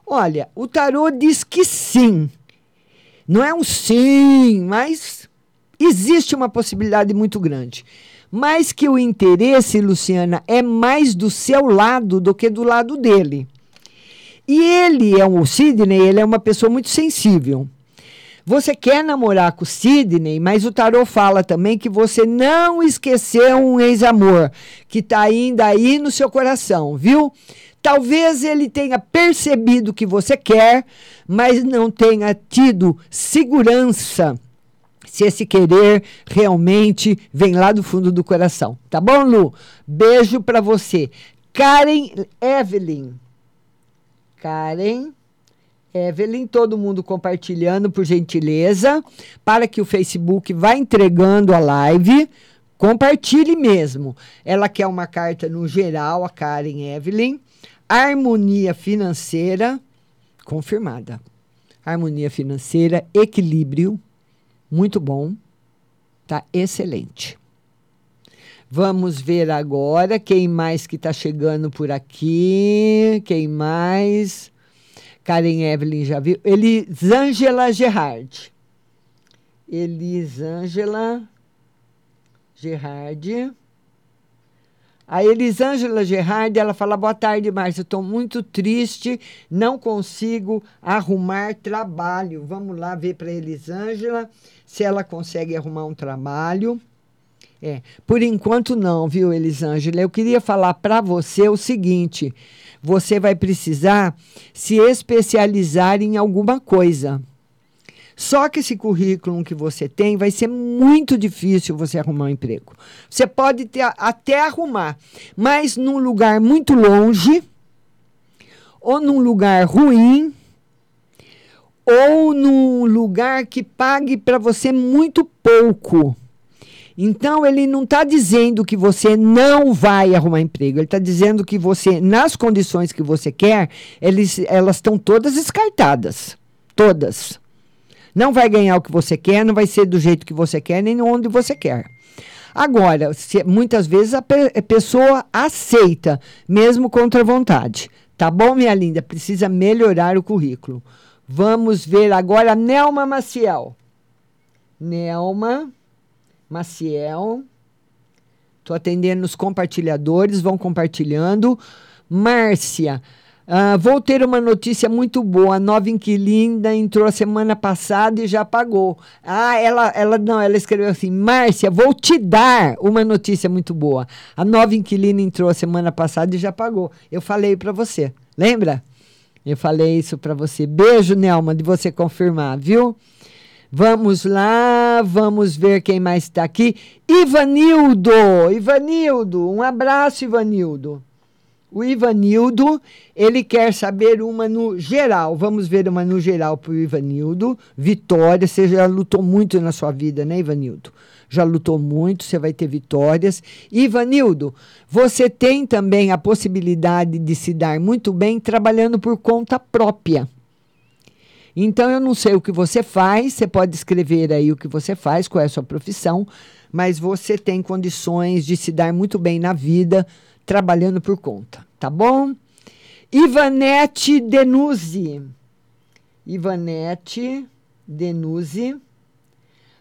Olha, o tarô diz que sim. Não é um sim, mas existe uma possibilidade muito grande. Mas que o interesse, Luciana, é mais do seu lado do que do lado dele. E ele é um, o Sidney, ele é uma pessoa muito sensível. Você quer namorar com o Sidney, mas o tarô fala também que você não esqueceu um ex-amor que está ainda aí no seu coração, viu? Talvez ele tenha percebido o que você quer, mas não tenha tido segurança se esse querer realmente vem lá do fundo do coração. Tá bom, Lu? Beijo para você. Karen Evelyn. Karen Evelyn, todo mundo compartilhando, por gentileza, para que o Facebook vá entregando a live. Compartilhe mesmo. Ela quer uma carta no geral, a Karen Evelyn. Harmonia financeira, confirmada. Harmonia financeira, equilíbrio, muito bom. Tá excelente. Vamos ver agora quem mais que está chegando por aqui. Quem mais? Karen Evelyn já viu. Elisângela Gerard. Elisângela Gerard. A Elisângela Gerard, ela fala, boa tarde, Márcia, estou muito triste, não consigo arrumar trabalho. Vamos lá ver para Elisângela se ela consegue arrumar um trabalho. É, por enquanto não, viu, Elisângela? Eu queria falar para você o seguinte, você vai precisar se especializar em alguma coisa. Só que esse currículo que você tem vai ser muito difícil você arrumar um emprego. Você pode ter, até arrumar, mas num lugar muito longe, ou num lugar ruim, ou num lugar que pague para você muito pouco. Então, ele não está dizendo que você não vai arrumar emprego. Ele está dizendo que você, nas condições que você quer, eles, elas estão todas descartadas. Todas. Não vai ganhar o que você quer, não vai ser do jeito que você quer, nem onde você quer. Agora, se, muitas vezes a, pe pessoa aceita, mesmo contra a vontade. Tá bom, minha linda? Precisa melhorar o currículo. Vamos ver agora a Nelma Maciel. Nelma Maciel. Estou atendendo os compartilhadores, vão compartilhando. Márcia, uh, vou ter uma notícia muito boa. A nova inquilina entrou a semana passada e já pagou. Ah, ela, ela não, ela escreveu assim: Márcia, vou te dar uma notícia muito boa. A nova inquilina entrou a semana passada e já pagou. Eu falei para você, lembra? Eu falei isso para você. Beijo, Nelma, de você confirmar, viu? Vamos lá, vamos ver quem mais está aqui. Ivanildo, Ivanildo, um abraço, Ivanildo. O Ivanildo, ele quer saber uma no geral. Vamos ver uma no geral para o Ivanildo. Vitória, você já lutou muito na sua vida, né, Ivanildo? Já lutou muito, você vai ter vitórias. Ivanildo, você tem também a possibilidade de se dar muito bem trabalhando por conta própria. Então, eu não sei o que você faz, você pode escrever aí o que você faz, qual é a sua profissão, mas você tem condições de se dar muito bem na vida trabalhando por conta, tá bom? Ivanete Denuzzi. Ivanete Denuzzi.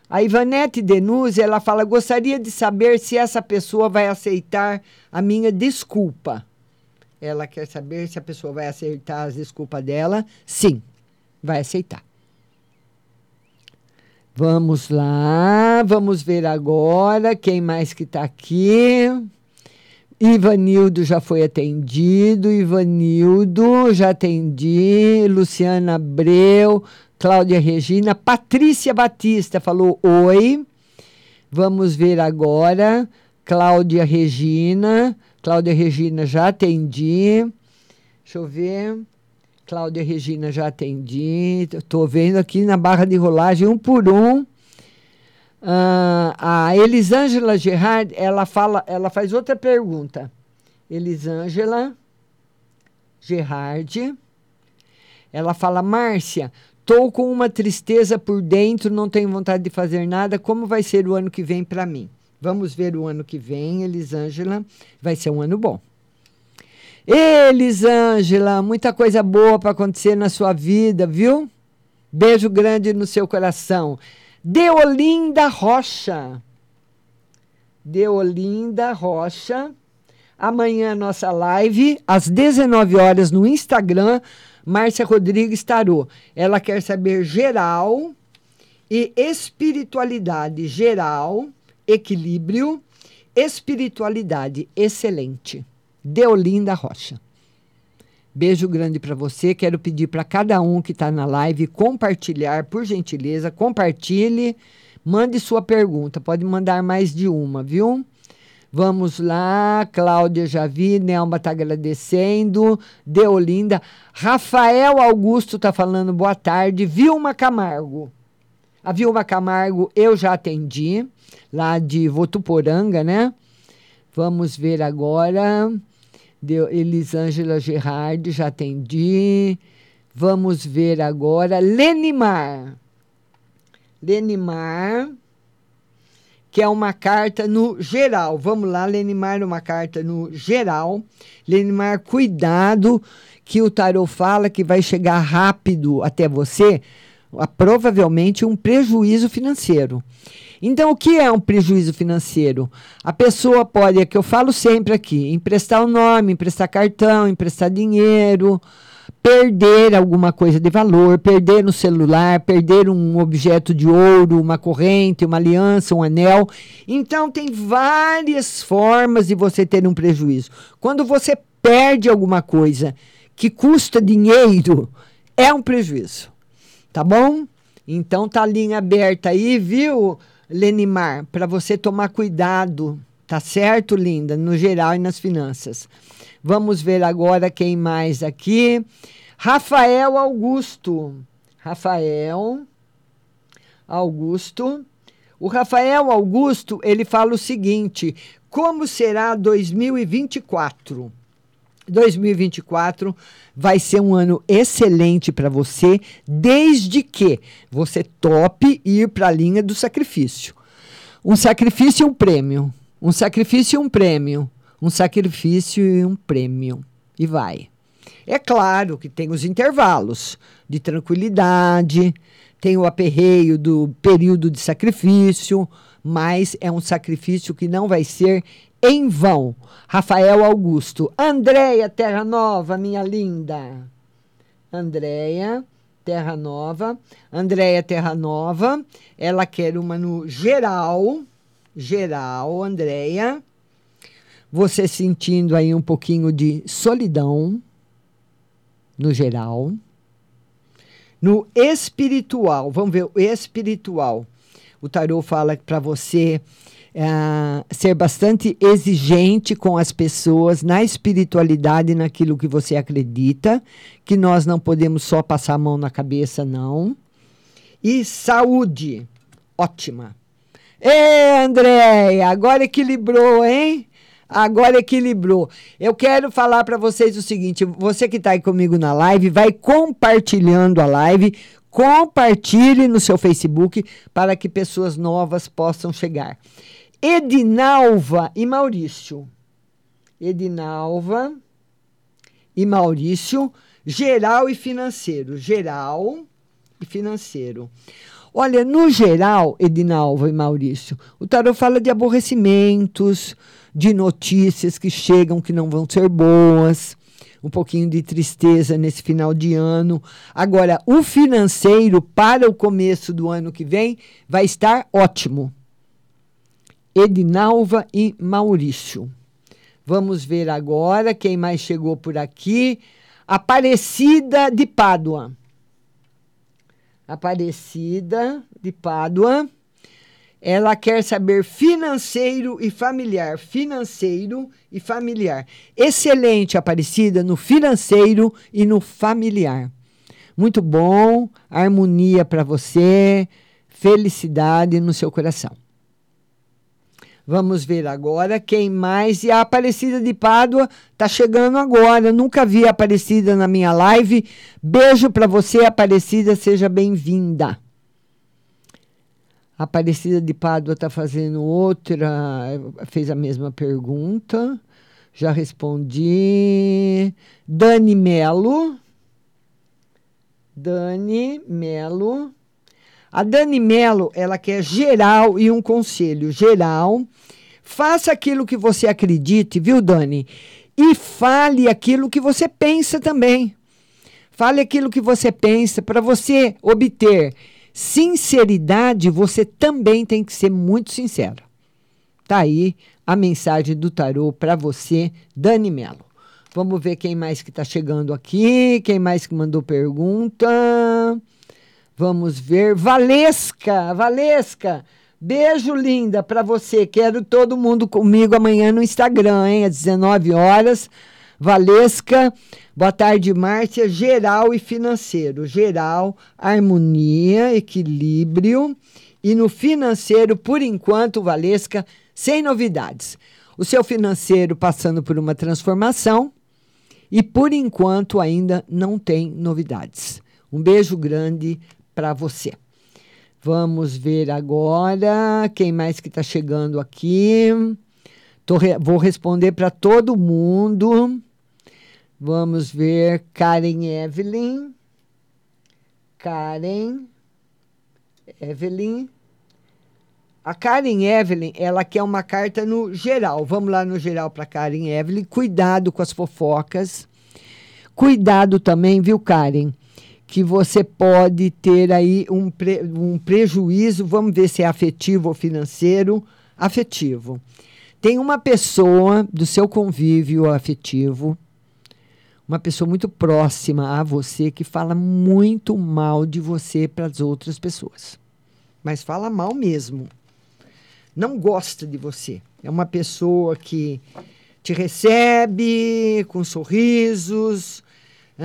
A Ivanete Denuzzi, ela fala: gostaria de saber se essa pessoa vai aceitar a minha desculpa. Ela quer saber se a pessoa vai aceitar as desculpas dela. Sim, vai aceitar. Vamos lá, vamos ver agora quem mais que está aqui. Ivanildo já foi atendido, Ivanildo já atendi, Luciana Abreu, Cláudia Regina, Patrícia Batista falou oi. Vamos ver agora, Cláudia Regina, Cláudia Regina já atendi. Deixa eu ver. Cláudia Regina já atendi. Estou vendo aqui na barra de rolagem um por um. Uh, a Elisângela Gerard, ela fala, ela faz outra pergunta. Elisângela Gerard, ela fala, Márcia, Tô com uma tristeza por dentro, não tenho vontade de fazer nada. Como vai ser o ano que vem para mim? Vamos ver o ano que vem, Elisângela. Vai ser um ano bom. Elisângela, muita coisa boa para acontecer na sua vida, viu? Beijo grande no seu coração. Deolinda Rocha. Deolinda Rocha. Amanhã nossa live às 19 horas no Instagram Márcia Rodrigues Tarô. Ela quer saber geral e espiritualidade geral, equilíbrio, espiritualidade excelente. Deolinda Rocha. Beijo grande para você. Quero pedir para cada um que está na live compartilhar, por gentileza, compartilhe, mande sua pergunta. Pode mandar mais de uma, viu? Vamos lá, Cláudia já vi, Nelma está agradecendo, Deolinda. Rafael Augusto está falando boa tarde. Vilma Camargo. A Vilma Camargo eu já atendi, lá de Votuporanga, né? Vamos ver agora. Deu Elisângela Gerardi, já atendi. Vamos ver agora. Lenimar. Lenimar que é uma carta no geral. Vamos lá, Lenimar, uma carta no geral. Lenimar, cuidado, que o tarot fala que vai chegar rápido até você, provavelmente um prejuízo financeiro. Então, o que é um prejuízo financeiro? A pessoa pode, é que eu falo sempre aqui, emprestar o nome, emprestar cartão, emprestar dinheiro, perder alguma coisa de valor, perder no celular, perder um objeto de ouro, uma corrente, uma aliança, um anel. Então, tem várias formas de você ter um prejuízo. Quando você perde alguma coisa que custa dinheiro, é um prejuízo. Tá bom? Então, tá a linha aberta aí, viu, Lenimar? Para você tomar cuidado. Tá certo, linda? No geral e nas finanças. Vamos ver agora quem mais aqui. Rafael Augusto. Rafael Augusto. O Rafael Augusto, ele fala o seguinte: como será 2024? 2024 vai ser um ano excelente para você, desde que você tope ir para a linha do sacrifício. Um sacrifício e um prêmio. Um sacrifício e um prêmio um sacrifício e um prêmio. E vai. É claro que tem os intervalos de tranquilidade, tem o aperreio do período de sacrifício, mas é um sacrifício que não vai ser em vão. Rafael Augusto. Andréia Terra Nova, minha linda. Andréia Terra Nova. Andréia Terra Nova. Ela quer uma no geral. Geral, Andréia você sentindo aí um pouquinho de solidão, no geral. No espiritual, vamos ver o espiritual. O tarô fala para você é, ser bastante exigente com as pessoas na espiritualidade, naquilo que você acredita, que nós não podemos só passar a mão na cabeça, não. E saúde, ótima. Ê, Andréia, agora equilibrou, hein? Agora equilibrou. Eu quero falar para vocês o seguinte: você que está aí comigo na live, vai compartilhando a live, compartilhe no seu Facebook para que pessoas novas possam chegar. Edinalva e Maurício. Edinalva e Maurício, geral e financeiro. Geral e financeiro. Olha, no geral, Edinalva e Maurício, o tarot fala de aborrecimentos, de notícias que chegam que não vão ser boas, um pouquinho de tristeza nesse final de ano. Agora, o financeiro para o começo do ano que vem vai estar ótimo. Edinalva e Maurício. Vamos ver agora quem mais chegou por aqui. Aparecida de Pádua. Aparecida de Pádua. Ela quer saber financeiro e familiar. Financeiro e familiar. Excelente, Aparecida, no financeiro e no familiar. Muito bom, harmonia para você, felicidade no seu coração. Vamos ver agora quem mais. E a Aparecida de Pádua tá chegando agora. Nunca vi a Aparecida na minha live. Beijo para você, Aparecida. Seja bem-vinda. Aparecida de Pádua está fazendo outra. Fez a mesma pergunta. Já respondi. Dani Melo. Dani Melo. A Dani Melo, ela quer geral e um conselho geral. Faça aquilo que você acredite, viu, Dani? E fale aquilo que você pensa também. Fale aquilo que você pensa para você obter sinceridade, você também tem que ser muito sincero. Tá aí a mensagem do tarô para você, Dani Melo. Vamos ver quem mais que está chegando aqui, quem mais que mandou pergunta. Vamos ver. Valesca, Valesca. Beijo linda para você. Quero todo mundo comigo amanhã no Instagram, hein? Às 19 horas. Valesca. Boa tarde, Márcia. Geral e financeiro. Geral, harmonia, equilíbrio. E no financeiro, por enquanto, Valesca, sem novidades. O seu financeiro passando por uma transformação e por enquanto ainda não tem novidades. Um beijo grande para você. Vamos ver agora quem mais que está chegando aqui. Re vou responder para todo mundo. Vamos ver Karen Evelyn. Karen Evelyn. A Karen Evelyn, ela quer uma carta no geral. Vamos lá no geral para Karen Evelyn. Cuidado com as fofocas. Cuidado também, viu, Karen? Que você pode ter aí um, pre, um prejuízo. Vamos ver se é afetivo ou financeiro. Afetivo. Tem uma pessoa do seu convívio afetivo, uma pessoa muito próxima a você que fala muito mal de você para as outras pessoas. Mas fala mal mesmo não gosta de você. É uma pessoa que te recebe com sorrisos,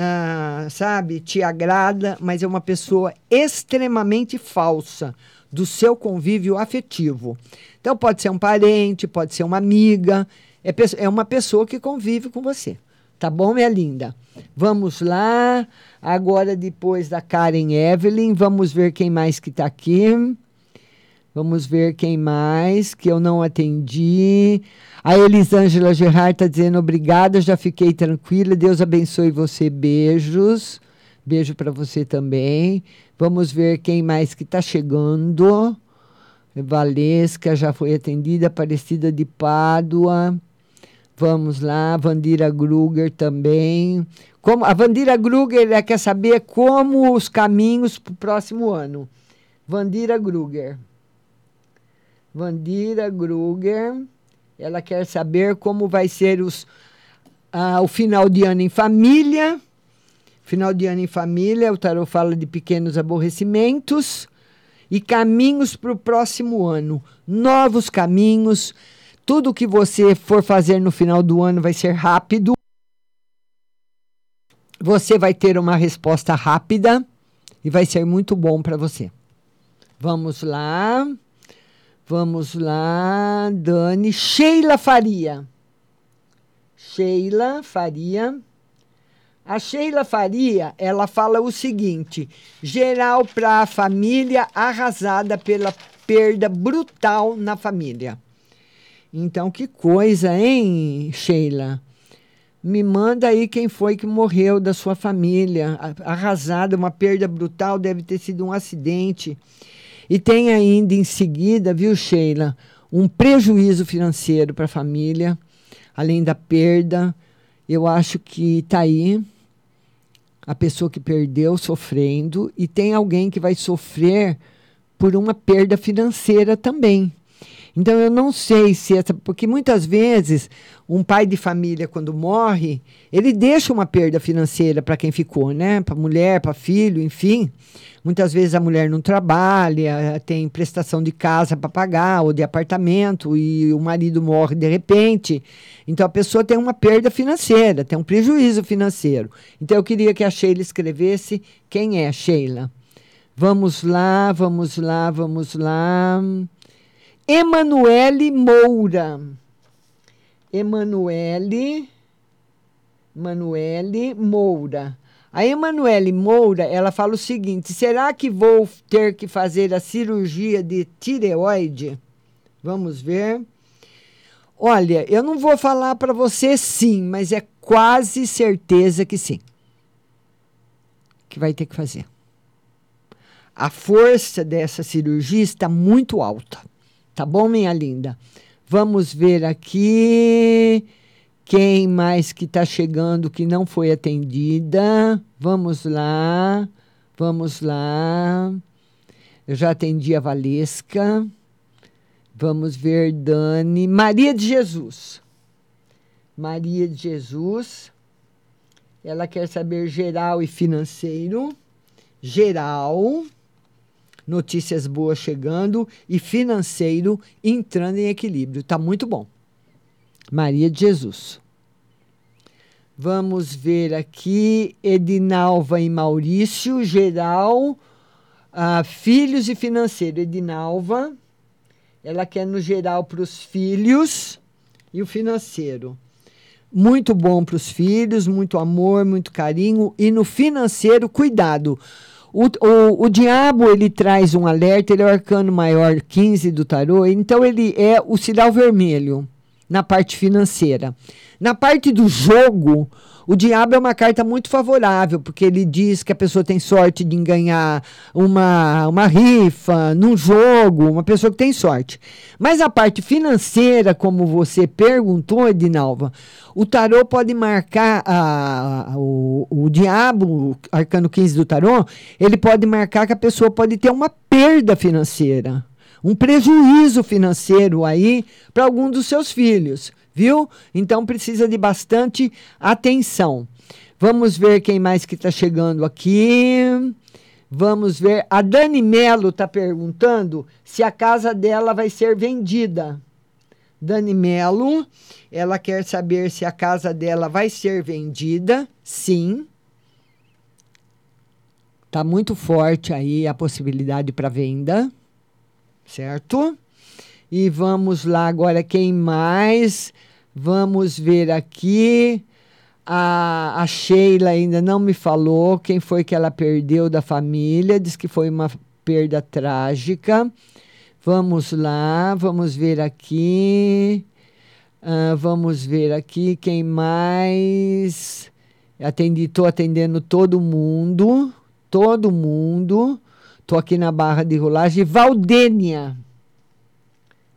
ah, sabe, te agrada, mas é uma pessoa extremamente falsa do seu convívio afetivo. Então, pode ser um parente, pode ser uma amiga, é, é uma pessoa que convive com você. Tá bom, minha linda? Vamos lá. Agora, depois da Karen Evelyn, vamos ver quem mais que está aqui. Vamos ver quem mais que eu não atendi. A Elisângela Gerard está dizendo obrigada, já fiquei tranquila. Deus abençoe você. Beijos. Beijo para você também. Vamos ver quem mais que está chegando. Valesca já foi atendida. Aparecida de Pádua. Vamos lá. Vandira Gruger também. Como, a Vandira Gruger quer saber como os caminhos para o próximo ano. Vandira Gruger. Vandira Gruger. Ela quer saber como vai ser os, ah, o final de ano em família. Final de ano em família, o tarot fala de pequenos aborrecimentos e caminhos para o próximo ano. Novos caminhos. Tudo que você for fazer no final do ano vai ser rápido. Você vai ter uma resposta rápida e vai ser muito bom para você. Vamos lá. Vamos lá, Dani. Sheila Faria. Sheila Faria. A Sheila Faria, ela fala o seguinte: geral para a família arrasada pela perda brutal na família. Então, que coisa, hein, Sheila? Me manda aí quem foi que morreu da sua família. Arrasada, uma perda brutal, deve ter sido um acidente. E tem ainda em seguida, viu, Sheila, um prejuízo financeiro para a família, além da perda. Eu acho que está aí a pessoa que perdeu sofrendo e tem alguém que vai sofrer por uma perda financeira também. Então eu não sei se essa. Porque muitas vezes um pai de família, quando morre, ele deixa uma perda financeira para quem ficou, né? Para mulher, para filho, enfim. Muitas vezes a mulher não trabalha, tem prestação de casa para pagar ou de apartamento e o marido morre de repente. Então a pessoa tem uma perda financeira, tem um prejuízo financeiro. Então eu queria que a Sheila escrevesse quem é Sheila. Vamos lá, vamos lá, vamos lá. Emanuele Moura. Emanuele Emanuele Moura. A Emanuele Moura, ela fala o seguinte: será que vou ter que fazer a cirurgia de tireoide? Vamos ver. Olha, eu não vou falar para você sim, mas é quase certeza que sim. Que vai ter que fazer. A força dessa cirurgia está muito alta. Tá bom, minha linda? Vamos ver aqui. Quem mais que está chegando que não foi atendida? Vamos lá, vamos lá. Eu já atendi a Valesca. Vamos ver, Dani. Maria de Jesus. Maria de Jesus. Ela quer saber geral e financeiro. Geral. Notícias boas chegando e financeiro entrando em equilíbrio. Tá muito bom. Maria de Jesus. Vamos ver aqui, Edinalva e Maurício, geral, uh, filhos e financeiro. Edinalva, ela quer no geral para os filhos e o financeiro. Muito bom para os filhos, muito amor, muito carinho. E no financeiro, cuidado. O, o, o diabo, ele traz um alerta, ele é o arcano maior 15 do tarô, então ele é o sinal vermelho na parte financeira. Na parte do jogo, o diabo é uma carta muito favorável, porque ele diz que a pessoa tem sorte de ganhar uma, uma rifa num jogo, uma pessoa que tem sorte. Mas a parte financeira, como você perguntou, Edinalva, o tarô pode marcar, a, a, o, o diabo, arcano 15 do tarô, ele pode marcar que a pessoa pode ter uma perda financeira um prejuízo financeiro aí para algum dos seus filhos, viu? Então precisa de bastante atenção. Vamos ver quem mais que está chegando aqui. Vamos ver. A Dani Melo está perguntando se a casa dela vai ser vendida. Dani Melo, ela quer saber se a casa dela vai ser vendida. Sim. Tá muito forte aí a possibilidade para venda certo? E vamos lá agora, quem mais? Vamos ver aqui. A, a Sheila ainda não me falou quem foi que ela perdeu da família. Diz que foi uma perda trágica. Vamos lá, vamos ver aqui. Uh, vamos ver aqui quem mais. Atendi, estou atendendo todo mundo. Todo mundo. Estou aqui na barra de rolagem. Valdênia.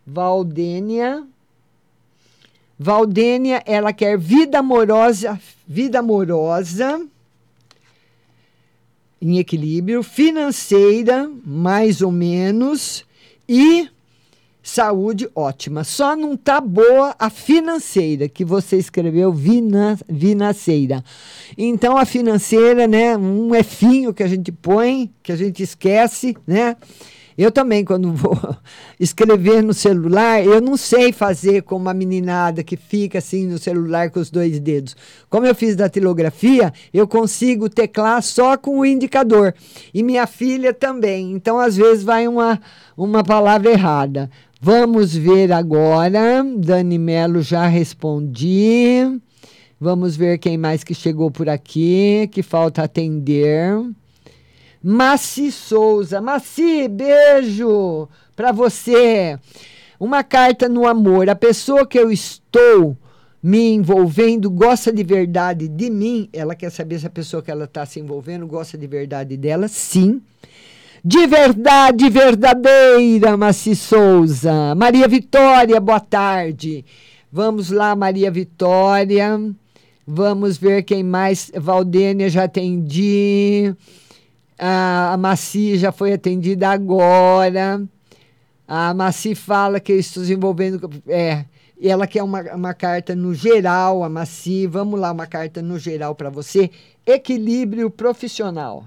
Valdênia. Valdênia, ela quer vida amorosa, vida amorosa em equilíbrio, financeira, mais ou menos, e saúde ótima. Só não tá boa a financeira, que você escreveu vina, vinaceira. Então a financeira, né, um Finho que a gente põe, que a gente esquece, né? Eu também, quando vou escrever no celular, eu não sei fazer como a meninada que fica assim no celular com os dois dedos. Como eu fiz da tilografia, eu consigo teclar só com o indicador. E minha filha também. Então, às vezes, vai uma, uma palavra errada. Vamos ver agora. Dani Melo já respondi. Vamos ver quem mais que chegou por aqui, que falta atender. Maci Souza. Maci, beijo para você. Uma carta no amor. A pessoa que eu estou me envolvendo gosta de verdade de mim. Ela quer saber se a pessoa que ela está se envolvendo gosta de verdade dela. Sim de verdade verdadeira, Maci Souza. Maria Vitória, boa tarde. Vamos lá, Maria Vitória. Vamos ver quem mais. Valdênia, já atendi. A Maci já foi atendida agora. A Maci fala que estou desenvolvendo. É, ela quer uma, uma carta no geral, a Maci. Vamos lá, uma carta no geral para você. Equilíbrio profissional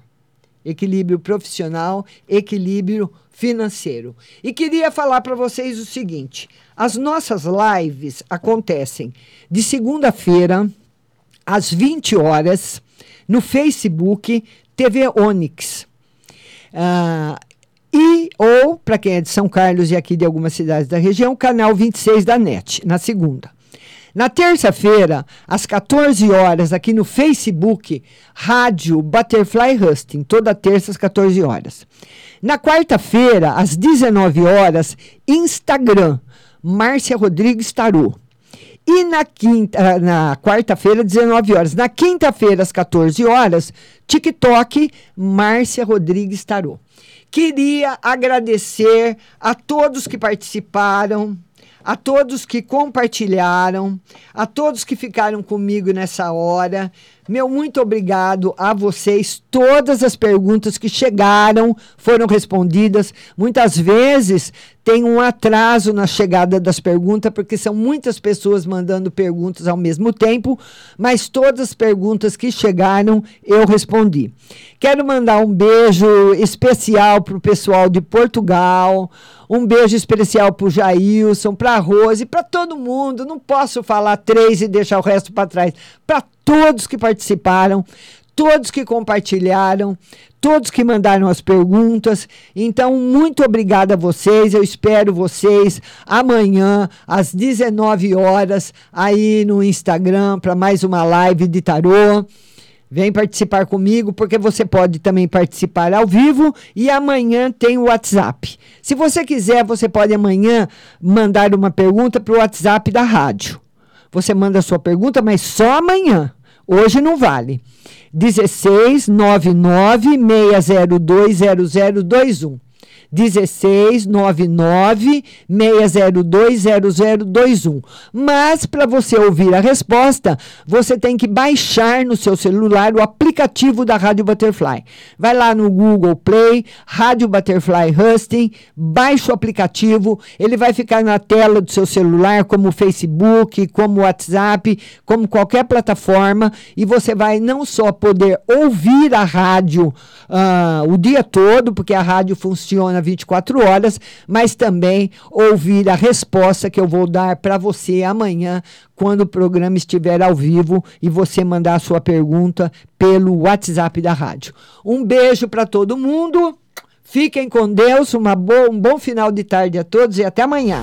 equilíbrio profissional, equilíbrio financeiro. E queria falar para vocês o seguinte: as nossas lives acontecem de segunda-feira às 20 horas no Facebook TV Onix. Uh, e ou para quem é de São Carlos e aqui de algumas cidades da região, canal 26 da NET, na segunda. Na terça-feira, às 14 horas, aqui no Facebook, Rádio Butterfly Husting, toda terça às 14 horas. Na quarta-feira, às 19 horas, Instagram, Márcia Rodrigues Tarô. E na quinta, na quarta-feira, 19 horas. Na quinta-feira, às 14 horas, TikTok, Márcia Rodrigues Tarô. Queria agradecer a todos que participaram, a todos que compartilharam, a todos que ficaram comigo nessa hora. Meu muito obrigado a vocês. Todas as perguntas que chegaram foram respondidas. Muitas vezes tem um atraso na chegada das perguntas, porque são muitas pessoas mandando perguntas ao mesmo tempo, mas todas as perguntas que chegaram eu respondi. Quero mandar um beijo especial para o pessoal de Portugal, um beijo especial para o Jailson, para a Rose, para todo mundo. Não posso falar três e deixar o resto para trás. Para todos que participaram, todos que compartilharam, todos que mandaram as perguntas. Então, muito obrigada a vocês. Eu espero vocês amanhã, às 19 horas, aí no Instagram, para mais uma live de tarô. Vem participar comigo, porque você pode também participar ao vivo e amanhã tem o WhatsApp. Se você quiser, você pode amanhã mandar uma pergunta para o WhatsApp da rádio. Você manda a sua pergunta, mas só amanhã. Hoje não vale. 16 99 602 0021. 16 99 602 0021. Mas para você ouvir a resposta, você tem que baixar no seu celular o aplicativo da Rádio Butterfly. Vai lá no Google Play, Rádio Butterfly Husting, baixa o aplicativo, ele vai ficar na tela do seu celular, como Facebook, como WhatsApp, como qualquer plataforma, e você vai não só poder ouvir a rádio uh, o dia todo, porque a rádio funciona 24 horas, mas também ouvir a resposta que eu vou dar para você amanhã, quando o programa estiver ao vivo e você mandar a sua pergunta pelo WhatsApp da rádio. Um beijo para todo mundo. Fiquem com Deus, uma boa, um bom final de tarde a todos e até amanhã.